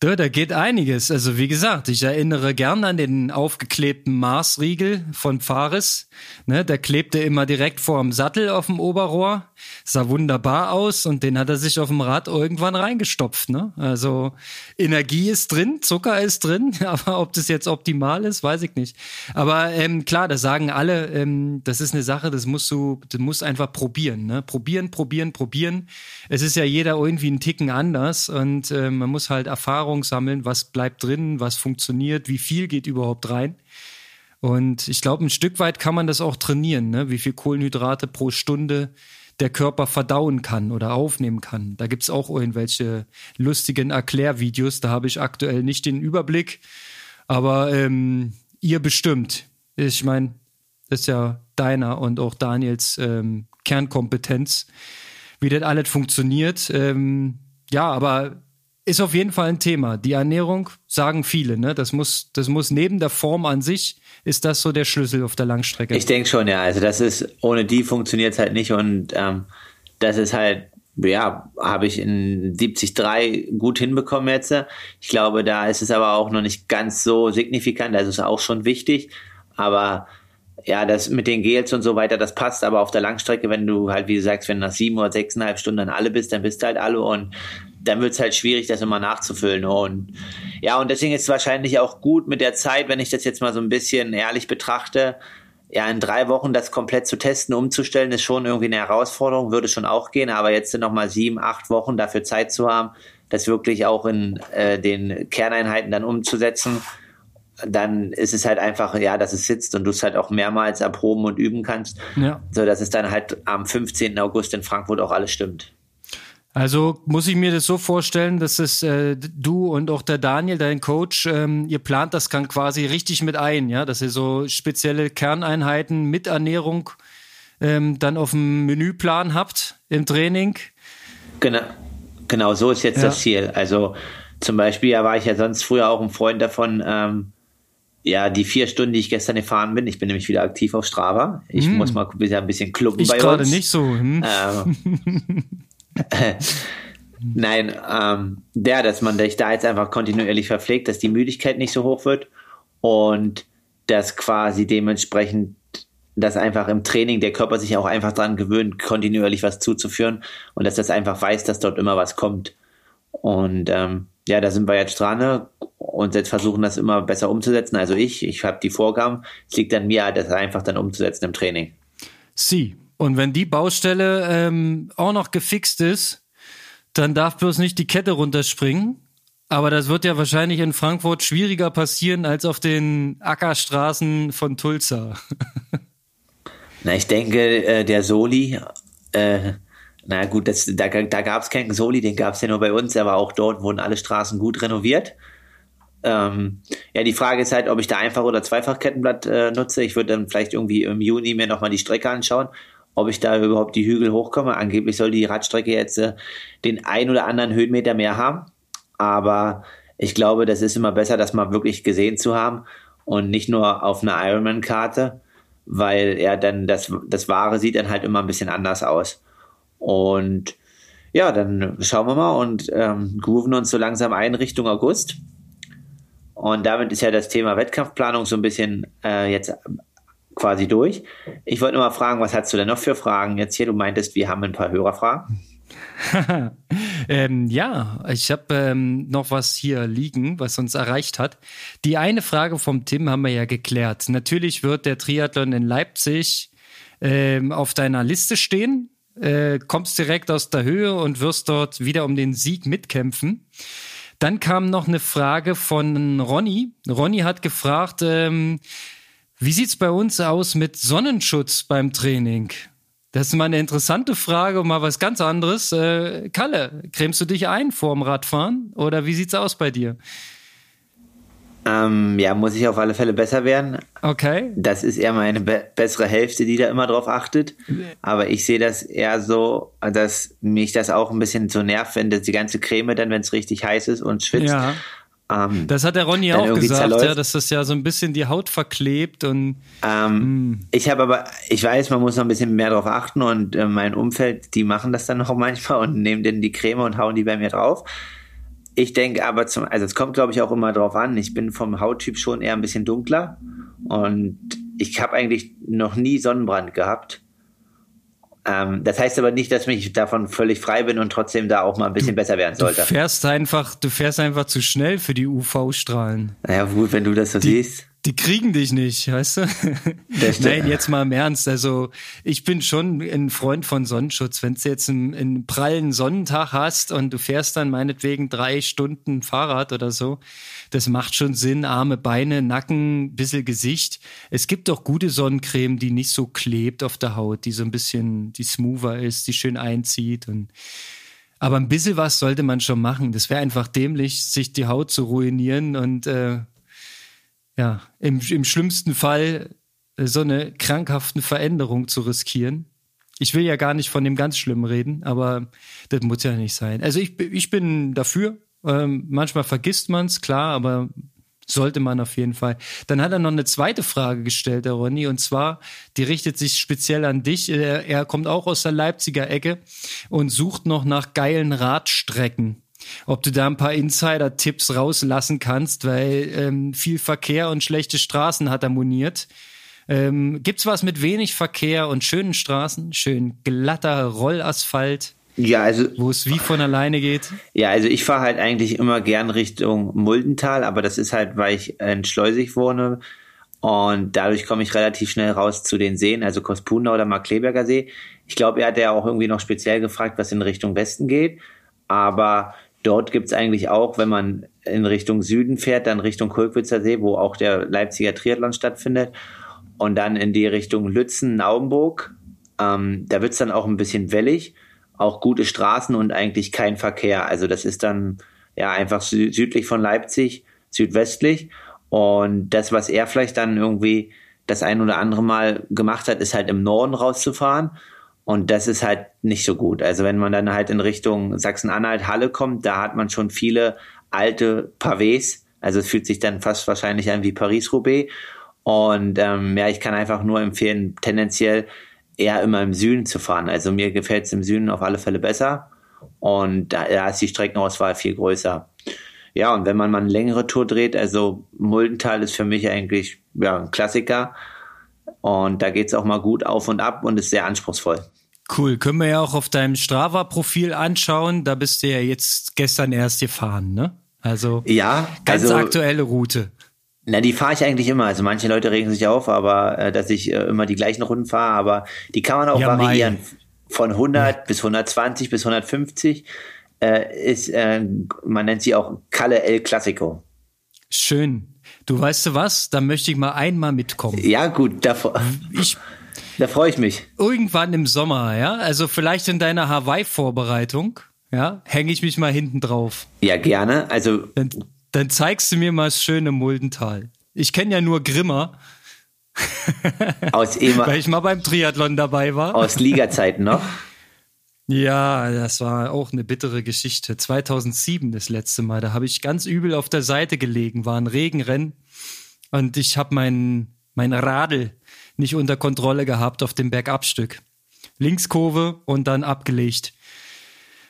Speaker 4: da, da geht einiges. Also wie gesagt, ich erinnere gern an den aufgeklebten Marsriegel von Fares. Ne, der klebte immer direkt vor dem Sattel auf dem Oberrohr. Sah wunderbar aus und den hat er sich auf dem Rad irgendwann reingestopft. Ne? Also Energie ist drin, Zucker ist drin, aber ob das jetzt optimal ist, weiß ich nicht. Aber ähm, klar, das sagen alle, ähm, das ist eine Sache, das musst du, du musst einfach probieren. Ne? Probieren, probieren, probieren. Es ist ja jeder irgendwie einen Ticken anders und äh, man muss halt Erfahrung Erfahrung sammeln, was bleibt drin, was funktioniert, wie viel geht überhaupt rein. Und ich glaube, ein Stück weit kann man das auch trainieren, ne? wie viel Kohlenhydrate pro Stunde der Körper verdauen kann oder aufnehmen kann. Da gibt es auch irgendwelche lustigen Erklärvideos, da habe ich aktuell nicht den Überblick. Aber ähm, ihr bestimmt. Ich meine, das ist ja deiner und auch Daniels ähm, Kernkompetenz, wie das alles funktioniert. Ähm, ja, aber ist auf jeden Fall ein Thema. Die Ernährung sagen viele, ne? Das muss, das muss neben der Form an sich, ist das so der Schlüssel auf der Langstrecke.
Speaker 3: Ich denke schon, ja. Also das ist, ohne die funktioniert es halt nicht und ähm, das ist halt, ja, habe ich in 70-3 gut hinbekommen jetzt. Ich glaube, da ist es aber auch noch nicht ganz so signifikant, also ist auch schon wichtig, aber ja, das mit den Gels und so weiter, das passt, aber auf der Langstrecke, wenn du halt, wie du sagst, wenn du nach sieben oder sechseinhalb Stunden dann alle bist, dann bist du halt alle und dann wird es halt schwierig, das immer nachzufüllen. Und ja, und deswegen ist es wahrscheinlich auch gut mit der Zeit, wenn ich das jetzt mal so ein bisschen ehrlich betrachte, ja, in drei Wochen das komplett zu testen, umzustellen, ist schon irgendwie eine Herausforderung, würde schon auch gehen, aber jetzt sind nochmal sieben, acht Wochen dafür Zeit zu haben, das wirklich auch in äh, den Kerneinheiten dann umzusetzen dann ist es halt einfach, ja, dass es sitzt und du es halt auch mehrmals erproben und üben kannst, ja. so dass es dann halt am 15. August in Frankfurt auch alles stimmt.
Speaker 4: Also muss ich mir das so vorstellen, dass es äh, du und auch der Daniel, dein Coach, ähm, ihr plant das dann quasi richtig mit ein, ja, dass ihr so spezielle Kerneinheiten mit Ernährung ähm, dann auf dem Menüplan habt im Training.
Speaker 3: Genau, genau so ist jetzt ja. das Ziel. Also zum Beispiel ja, war ich ja sonst früher auch ein Freund davon, ähm, ja, die vier Stunden, die ich gestern gefahren bin, ich bin nämlich wieder aktiv auf Strava. Ich hm. muss mal ein bisschen klubben
Speaker 4: ich
Speaker 3: bei
Speaker 4: uns. gerade nicht so. Hm.
Speaker 3: Ähm, Nein, ähm, der, dass man sich da jetzt einfach kontinuierlich verpflegt, dass die Müdigkeit nicht so hoch wird und dass quasi dementsprechend, dass einfach im Training der Körper sich auch einfach daran gewöhnt, kontinuierlich was zuzuführen und dass das einfach weiß, dass dort immer was kommt. Und ähm, ja, da sind wir jetzt dran ne? Und jetzt versuchen das immer besser umzusetzen. Also ich, ich habe die Vorgaben. Es liegt an mir, das einfach dann umzusetzen im Training.
Speaker 4: Sie. Und wenn die Baustelle ähm, auch noch gefixt ist, dann darf bloß nicht die Kette runterspringen. Aber das wird ja wahrscheinlich in Frankfurt schwieriger passieren als auf den Ackerstraßen von Tulsa.
Speaker 3: Na, ich denke, äh, der Soli, äh, na gut, das, da, da gab es keinen Soli, den gab es ja nur bei uns, aber auch dort wurden alle Straßen gut renoviert. Ähm, ja, die Frage ist halt, ob ich da einfach oder Zweifachkettenblatt äh, nutze. Ich würde dann vielleicht irgendwie im Juni mir nochmal die Strecke anschauen, ob ich da überhaupt die Hügel hochkomme. Angeblich soll die Radstrecke jetzt äh, den ein oder anderen Höhenmeter mehr haben. Aber ich glaube, das ist immer besser, das mal wirklich gesehen zu haben und nicht nur auf einer Ironman-Karte, weil ja dann das, das Wahre sieht dann halt immer ein bisschen anders aus. Und ja, dann schauen wir mal und ähm, grooven uns so langsam ein Richtung August. Und damit ist ja das Thema Wettkampfplanung so ein bisschen äh, jetzt quasi durch. Ich wollte nur mal fragen, was hast du denn noch für Fragen jetzt hier? Du meintest, wir haben ein paar Hörerfragen.
Speaker 4: ähm, ja, ich habe ähm, noch was hier liegen, was uns erreicht hat. Die eine Frage vom Tim haben wir ja geklärt. Natürlich wird der Triathlon in Leipzig ähm, auf deiner Liste stehen. Äh, kommst direkt aus der Höhe und wirst dort wieder um den Sieg mitkämpfen. Dann kam noch eine Frage von Ronny. Ronny hat gefragt, ähm, wie sieht's bei uns aus mit Sonnenschutz beim Training? Das ist mal eine interessante Frage und mal was ganz anderes. Äh, Kalle, cremst du dich ein vorm Radfahren oder wie sieht's aus bei dir?
Speaker 3: Ähm, ja, muss ich auf alle Fälle besser werden.
Speaker 4: Okay.
Speaker 3: Das ist eher meine be bessere Hälfte, die da immer drauf achtet. Aber ich sehe das eher so, dass mich das auch ein bisschen so nervt, wenn das die ganze Creme dann, wenn es richtig heiß ist und schwitzt.
Speaker 4: Ja. Ähm, das hat der Ronny auch gesagt, ja, dass das ja so ein bisschen die Haut verklebt und.
Speaker 3: Ähm, hm. ich habe aber, ich weiß, man muss noch ein bisschen mehr drauf achten und äh, mein Umfeld, die machen das dann noch manchmal und nehmen dann die Creme und hauen die bei mir drauf. Ich denke aber zum, also es kommt glaube ich auch immer drauf an. Ich bin vom Hauttyp schon eher ein bisschen dunkler und ich habe eigentlich noch nie Sonnenbrand gehabt. Ähm, das heißt aber nicht, dass ich davon völlig frei bin und trotzdem da auch mal ein bisschen du, besser werden sollte.
Speaker 4: Du fährst einfach, du fährst einfach zu schnell für die UV-Strahlen.
Speaker 3: Naja, gut, wenn du das so die, siehst.
Speaker 4: Die kriegen dich nicht, weißt du? Nein, jetzt mal im Ernst. Also ich bin schon ein Freund von Sonnenschutz. Wenn du jetzt einen, einen prallen Sonnentag hast und du fährst dann meinetwegen drei Stunden Fahrrad oder so, das macht schon Sinn. Arme, Beine, Nacken, bisschen Gesicht. Es gibt auch gute Sonnencreme, die nicht so klebt auf der Haut, die so ein bisschen, die smoother ist, die schön einzieht und aber ein bisschen was sollte man schon machen. Das wäre einfach dämlich, sich die Haut zu ruinieren und äh, ja, im, im schlimmsten Fall äh, so eine krankhaften Veränderung zu riskieren. Ich will ja gar nicht von dem ganz Schlimmen reden, aber das muss ja nicht sein. Also ich, ich bin dafür, Ähm, manchmal vergisst man es, klar, aber sollte man auf jeden Fall. Dann hat er noch eine zweite Frage gestellt, der Ronny, und zwar, die richtet sich speziell an dich. Er, er kommt auch aus der Leipziger Ecke und sucht noch nach geilen Radstrecken. Ob du da ein paar Insider-Tipps rauslassen kannst, weil ähm, viel Verkehr und schlechte Straßen hat er moniert. Ähm, gibt's was mit wenig Verkehr und schönen Straßen? Schön glatter Rollasphalt?
Speaker 3: Ja, also.
Speaker 4: Wo es wie von alleine geht?
Speaker 3: Ja, also ich fahre halt eigentlich immer gern Richtung Muldental, aber das ist halt, weil ich in Schleusig wohne. Und dadurch komme ich relativ schnell raus zu den Seen, also Kospuna oder Markleberger See. Ich glaube, er hat ja auch irgendwie noch speziell gefragt, was in Richtung Westen geht. Aber dort gibt's eigentlich auch, wenn man in Richtung Süden fährt, dann Richtung Kulkwitzer See, wo auch der Leipziger Triathlon stattfindet. Und dann in die Richtung Lützen, Naumburg. Ähm, da wird's dann auch ein bisschen wellig auch gute Straßen und eigentlich kein Verkehr. Also das ist dann ja einfach sü südlich von Leipzig, südwestlich. Und das, was er vielleicht dann irgendwie das ein oder andere Mal gemacht hat, ist halt im Norden rauszufahren. Und das ist halt nicht so gut. Also wenn man dann halt in Richtung Sachsen-Anhalt, Halle kommt, da hat man schon viele alte Pavés. Also es fühlt sich dann fast wahrscheinlich an wie Paris-Roubaix. Und ähm, ja, ich kann einfach nur empfehlen, tendenziell eher immer im Süden zu fahren. Also mir gefällt es im Süden auf alle Fälle besser. Und da, da ist die Streckenauswahl viel größer. Ja, und wenn man mal eine längere Tour dreht, also Muldental ist für mich eigentlich ja, ein Klassiker. Und da geht's auch mal gut auf und ab und ist sehr anspruchsvoll.
Speaker 4: Cool, können wir ja auch auf deinem Strava-Profil anschauen. Da bist du ja jetzt gestern erst gefahren, ne? Also
Speaker 3: ja,
Speaker 4: ganz
Speaker 3: also,
Speaker 4: aktuelle Route.
Speaker 3: Na, die fahre ich eigentlich immer. Also manche Leute regen sich auf, aber äh, dass ich äh, immer die gleichen Runden fahre, aber die kann man auch ja, variieren. Mai. Von 100 ja. bis 120 bis 150 äh, ist, äh, man nennt sie auch Kalle El Classico.
Speaker 4: Schön. Du weißt du was? Da möchte ich mal einmal mitkommen.
Speaker 3: Ja, gut, da, ich, da freue ich mich.
Speaker 4: Irgendwann im Sommer, ja? Also vielleicht in deiner Hawaii-Vorbereitung, ja? Hänge ich mich mal hinten drauf.
Speaker 3: Ja, gerne. Also.
Speaker 4: Dann, dann zeigst du mir mal das schöne Muldental. Ich kenne ja nur Grimmer.
Speaker 3: Aus
Speaker 4: Weil ich mal beim Triathlon dabei war.
Speaker 3: Aus Liga-Zeiten noch?
Speaker 4: Ja, das war auch eine bittere Geschichte. 2007 das letzte Mal. Da habe ich ganz übel auf der Seite gelegen, war ein Regenrennen und ich habe mein, mein Radl nicht unter Kontrolle gehabt auf dem Bergabstück. Linkskurve und dann abgelegt.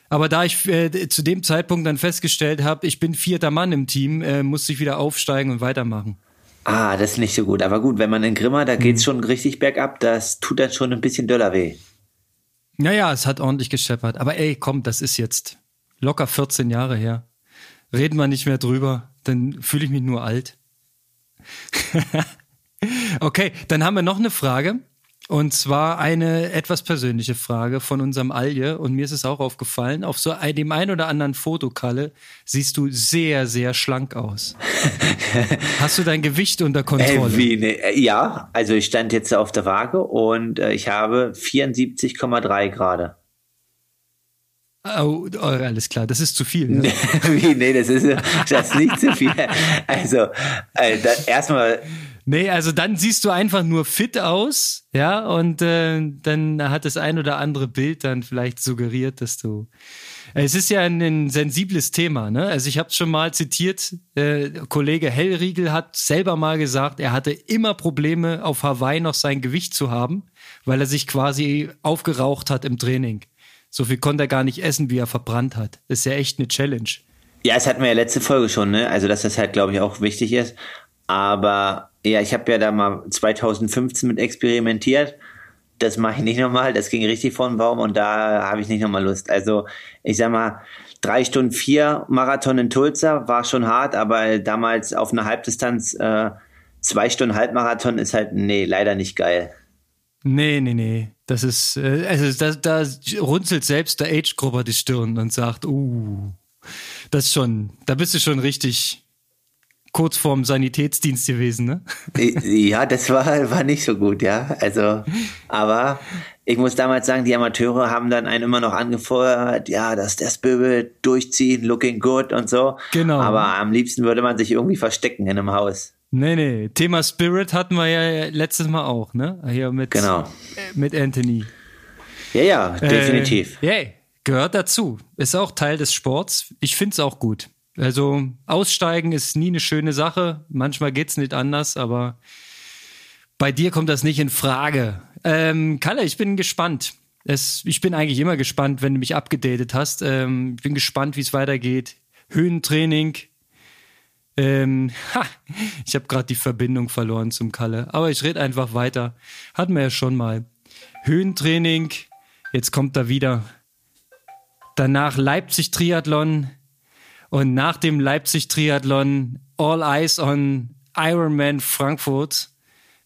Speaker 4: Aber da ich äh, zu dem Zeitpunkt dann festgestellt habe, ich bin vierter Mann im Team, äh, musste ich wieder aufsteigen und weitermachen.
Speaker 3: Ah, das ist nicht so gut. Aber gut, wenn man in Grimma, da geht's mhm. schon richtig bergab, das tut dann schon ein bisschen döller weh.
Speaker 4: Naja, es hat ordentlich gescheppert. Aber ey, komm, das ist jetzt locker 14 Jahre her. Reden wir nicht mehr drüber, dann fühle ich mich nur alt. okay, dann haben wir noch eine Frage. Und zwar eine etwas persönliche Frage von unserem Alje. Und mir ist es auch aufgefallen, auf so dem ein oder anderen Fotokalle siehst du sehr, sehr schlank aus. Hast du dein Gewicht unter Kontrolle?
Speaker 3: Äh, wie, ne, ja, also ich stand jetzt auf der Waage und äh, ich habe 74,3 Grad.
Speaker 4: Oh, oh, alles klar, das ist zu viel. Ne?
Speaker 3: wie, nee, das ist, das ist nicht zu viel. Also, äh, erstmal
Speaker 4: Nee, also dann siehst du einfach nur fit aus, ja, und äh, dann hat das ein oder andere Bild dann vielleicht suggeriert, dass du. Es ist ja ein, ein sensibles Thema, ne? Also ich habe schon mal zitiert, äh, Kollege Hellriegel hat selber mal gesagt, er hatte immer Probleme auf Hawaii noch sein Gewicht zu haben, weil er sich quasi aufgeraucht hat im Training. So viel konnte er gar nicht essen, wie er verbrannt hat. Das ist ja echt eine Challenge.
Speaker 3: Ja, es hatten wir ja letzte Folge schon, ne? Also dass das halt, glaube ich, auch wichtig ist. Aber ja, ich habe ja da mal 2015 mit experimentiert. Das mache ich nicht nochmal. Das ging richtig vor den Baum und da habe ich nicht nochmal Lust. Also ich sag mal, drei Stunden vier Marathon in Tulsa war schon hart, aber damals auf einer Halbdistanz äh, zwei Stunden Halbmarathon ist halt, nee, leider nicht geil.
Speaker 4: Nee, nee, nee. Das ist, äh, also da, da runzelt selbst der Age-Grupper die Stirn und sagt, uh, das schon, da bist du schon richtig, kurz vorm Sanitätsdienst gewesen, ne?
Speaker 3: Ja, das war, war nicht so gut, ja. Also, aber ich muss damals sagen, die Amateure haben dann einen immer noch angefeuert, ja, dass der Spirit durchziehen, looking good und so.
Speaker 4: Genau.
Speaker 3: Aber am liebsten würde man sich irgendwie verstecken in einem Haus.
Speaker 4: Nee, nee. Thema Spirit hatten wir ja letztes Mal auch, ne? Hier mit,
Speaker 3: genau.
Speaker 4: mit Anthony.
Speaker 3: Ja, ja, definitiv.
Speaker 4: Äh, yeah, gehört dazu. Ist auch Teil des Sports. Ich find's auch gut. Also aussteigen ist nie eine schöne Sache. Manchmal geht's nicht anders, aber bei dir kommt das nicht in Frage. Ähm, Kalle, ich bin gespannt. Es, ich bin eigentlich immer gespannt, wenn du mich abgedatet hast. Ähm, ich bin gespannt, wie es weitergeht. Höhentraining. Ähm, ha, ich habe gerade die Verbindung verloren zum Kalle, aber ich rede einfach weiter. Hatten wir ja schon mal. Höhentraining, jetzt kommt er wieder. Danach Leipzig Triathlon und nach dem Leipzig Triathlon All Eyes on Ironman Frankfurt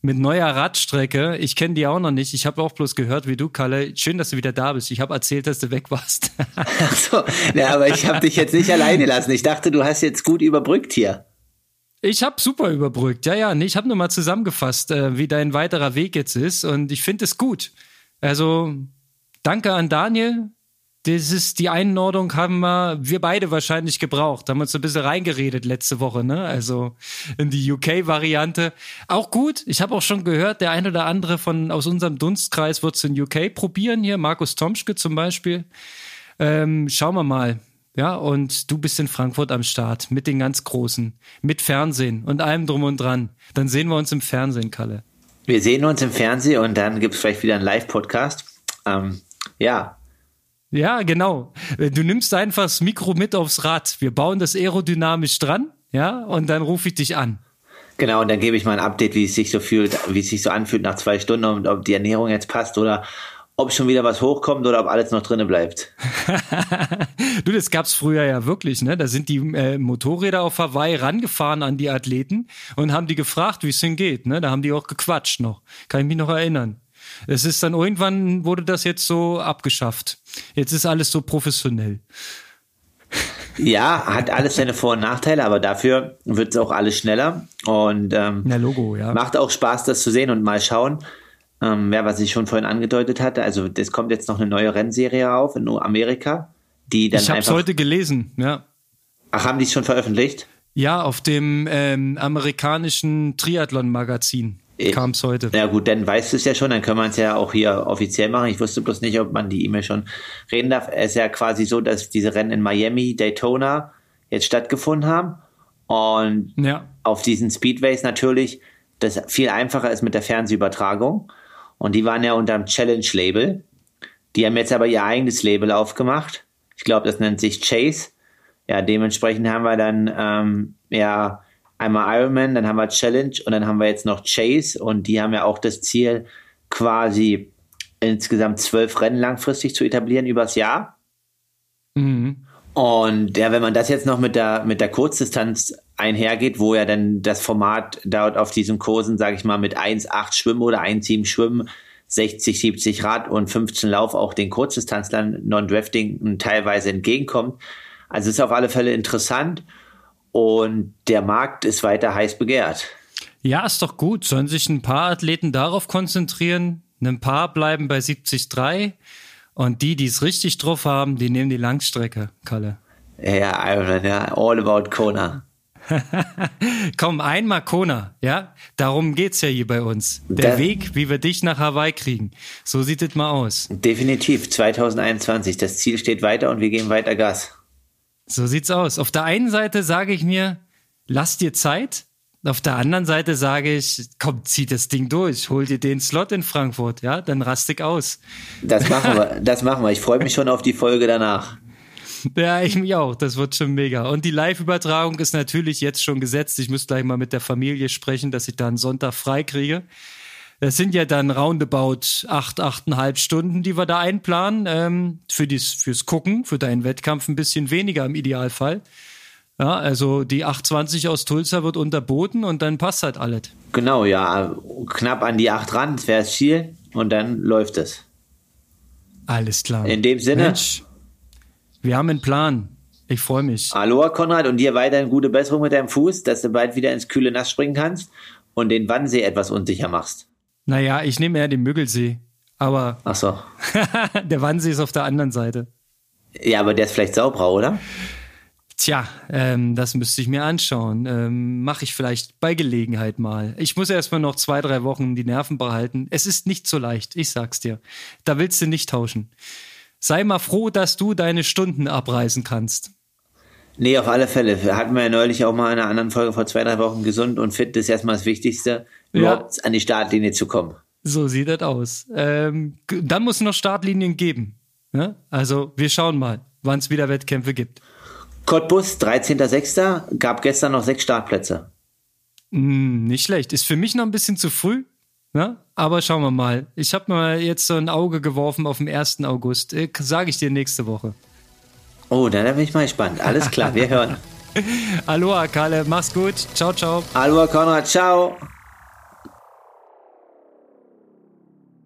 Speaker 4: mit neuer Radstrecke. Ich kenne die auch noch nicht. Ich habe auch bloß gehört, wie du, Kalle. Schön, dass du wieder da bist. Ich habe erzählt, dass du weg warst.
Speaker 3: Ach so, ja, aber ich habe dich jetzt nicht alleine lassen. Ich dachte, du hast jetzt gut überbrückt hier.
Speaker 4: Ich habe super überbrückt. Ja, ja, nee, ich habe nur mal zusammengefasst, äh, wie dein weiterer Weg jetzt ist und ich finde es gut. Also, danke an Daniel, das ist die Einordnung haben wir, wir beide wahrscheinlich gebraucht. Haben uns ein bisschen reingeredet letzte Woche, ne? Also in die UK-Variante. Auch gut. Ich habe auch schon gehört, der ein oder andere von aus unserem Dunstkreis wird es in UK probieren. Hier, Markus Tomschke zum Beispiel. Ähm, schauen wir mal. Ja, und du bist in Frankfurt am Start mit den ganz Großen, mit Fernsehen und allem drum und dran. Dann sehen wir uns im Fernsehen, Kalle.
Speaker 3: Wir sehen uns im Fernsehen und dann gibt es vielleicht wieder einen Live-Podcast. Ähm, ja,
Speaker 4: ja, genau. Du nimmst einfach das Mikro mit aufs Rad. Wir bauen das aerodynamisch dran, ja, und dann rufe ich dich an.
Speaker 3: Genau, und dann gebe ich mal ein Update, wie es sich so fühlt, wie es sich so anfühlt nach zwei Stunden und ob die Ernährung jetzt passt oder ob schon wieder was hochkommt oder ob alles noch drinnen bleibt.
Speaker 4: du, das gab's früher ja wirklich, ne? Da sind die äh, Motorräder auf Hawaii rangefahren an die Athleten und haben die gefragt, wie es hingeht, ne? Da haben die auch gequatscht noch. Kann ich mich noch erinnern. Es ist dann irgendwann wurde das jetzt so abgeschafft. Jetzt ist alles so professionell.
Speaker 3: Ja, hat alles seine Vor- und Nachteile, aber dafür wird es auch alles schneller und ähm,
Speaker 4: Na, Logo, ja.
Speaker 3: macht auch Spaß, das zu sehen und mal schauen. Ähm, ja, was ich schon vorhin angedeutet hatte, also es kommt jetzt noch eine neue Rennserie auf in Amerika, die dann
Speaker 4: Ich habe es heute gelesen, ja.
Speaker 3: Ach, haben die es schon veröffentlicht?
Speaker 4: Ja, auf dem ähm, amerikanischen Triathlon-Magazin. Äh, kam es heute.
Speaker 3: Ja gut, dann weißt du es ja schon, dann können wir es ja auch hier offiziell machen. Ich wusste bloß nicht, ob man die E-Mail schon reden darf. Es ist ja quasi so, dass diese Rennen in Miami, Daytona jetzt stattgefunden haben. Und ja. auf diesen Speedways natürlich das viel einfacher ist mit der Fernsehübertragung. Und die waren ja unter dem Challenge-Label. Die haben jetzt aber ihr eigenes Label aufgemacht. Ich glaube, das nennt sich Chase. Ja, dementsprechend haben wir dann ähm, ja einmal Ironman, dann haben wir Challenge und dann haben wir jetzt noch Chase und die haben ja auch das Ziel, quasi insgesamt zwölf Rennen langfristig zu etablieren übers Jahr. Mhm. Und ja, wenn man das jetzt noch mit der, mit der Kurzdistanz einhergeht, wo ja dann das Format dort auf diesen Kursen, sage ich mal, mit 1,8 Schwimmen oder 1,7 Schwimmen, 60, 70 Rad und 15 Lauf auch den Kurzdistanzlern Non-Drafting teilweise entgegenkommt. Also ist auf alle Fälle interessant und der Markt ist weiter heiß begehrt.
Speaker 4: Ja, ist doch gut. Sollen sich ein paar Athleten darauf konzentrieren? Ein paar bleiben bei 70,3 und die, die es richtig drauf haben, die nehmen die Langstrecke, Kalle.
Speaker 3: Ja, Ironman, ja, all about Kona.
Speaker 4: Komm, einmal Kona, ja? Darum geht's ja hier bei uns. Der da, Weg, wie wir dich nach Hawaii kriegen. So sieht es mal aus.
Speaker 3: Definitiv, 2021. Das Ziel steht weiter und wir geben weiter Gas.
Speaker 4: So sieht's aus. Auf der einen Seite sage ich mir, lass dir Zeit. Auf der anderen Seite sage ich, komm, zieh das Ding durch, hol dir den Slot in Frankfurt, ja, dann rastig aus.
Speaker 3: Das machen wir, das machen wir. Ich freue mich schon auf die Folge danach.
Speaker 4: Ja, ich mich auch. Das wird schon mega. Und die Live-Übertragung ist natürlich jetzt schon gesetzt. Ich muss gleich mal mit der Familie sprechen, dass ich da einen Sonntag frei kriege. Das sind ja dann roundabout acht, achteinhalb Stunden, die wir da einplanen. Ähm, für dies, fürs Gucken, für deinen Wettkampf ein bisschen weniger im Idealfall. Ja, also die 820 aus Tulsa wird unterboten und dann passt halt alles.
Speaker 3: Genau, ja. Knapp an die 8 ran, das wäre das Ziel und dann läuft es.
Speaker 4: Alles klar.
Speaker 3: In dem Sinne. Mensch,
Speaker 4: wir haben einen Plan. Ich freue mich.
Speaker 3: Aloha, Konrad, und dir weiterhin gute Besserung mit deinem Fuß, dass du bald wieder ins kühle Nass springen kannst und den Wannsee etwas unsicher machst.
Speaker 4: Naja, ich nehme eher den Müggelsee. Aber.
Speaker 3: Ach so.
Speaker 4: der Wannsee ist auf der anderen Seite.
Speaker 3: Ja, aber der ist vielleicht sauberer, oder?
Speaker 4: Tja, ähm, das müsste ich mir anschauen. Ähm, Mache ich vielleicht bei Gelegenheit mal. Ich muss erstmal noch zwei, drei Wochen die Nerven behalten. Es ist nicht so leicht, ich sag's dir. Da willst du nicht tauschen. Sei mal froh, dass du deine Stunden abreißen kannst.
Speaker 3: Nee, auf alle Fälle. Hatten wir ja neulich auch mal in einer anderen Folge vor zwei, drei Wochen gesund und fit. Das ist erstmal das Wichtigste, überhaupt ja. an die Startlinie zu kommen.
Speaker 4: So sieht das aus. Ähm, dann muss es noch Startlinien geben. Ja? Also wir schauen mal, wann es wieder Wettkämpfe gibt.
Speaker 3: Cottbus, 13.06. gab gestern noch sechs Startplätze.
Speaker 4: Hm, nicht schlecht. Ist für mich noch ein bisschen zu früh. Ne? Aber schauen wir mal. Ich habe mal jetzt so ein Auge geworfen auf den 1. August. Äh, Sage ich dir nächste Woche.
Speaker 3: Oh, dann bin ich mal gespannt. Alles klar, wir hören.
Speaker 4: Aloha, Kalle. Mach's gut. Ciao, ciao.
Speaker 3: Aloha, Konrad. Ciao.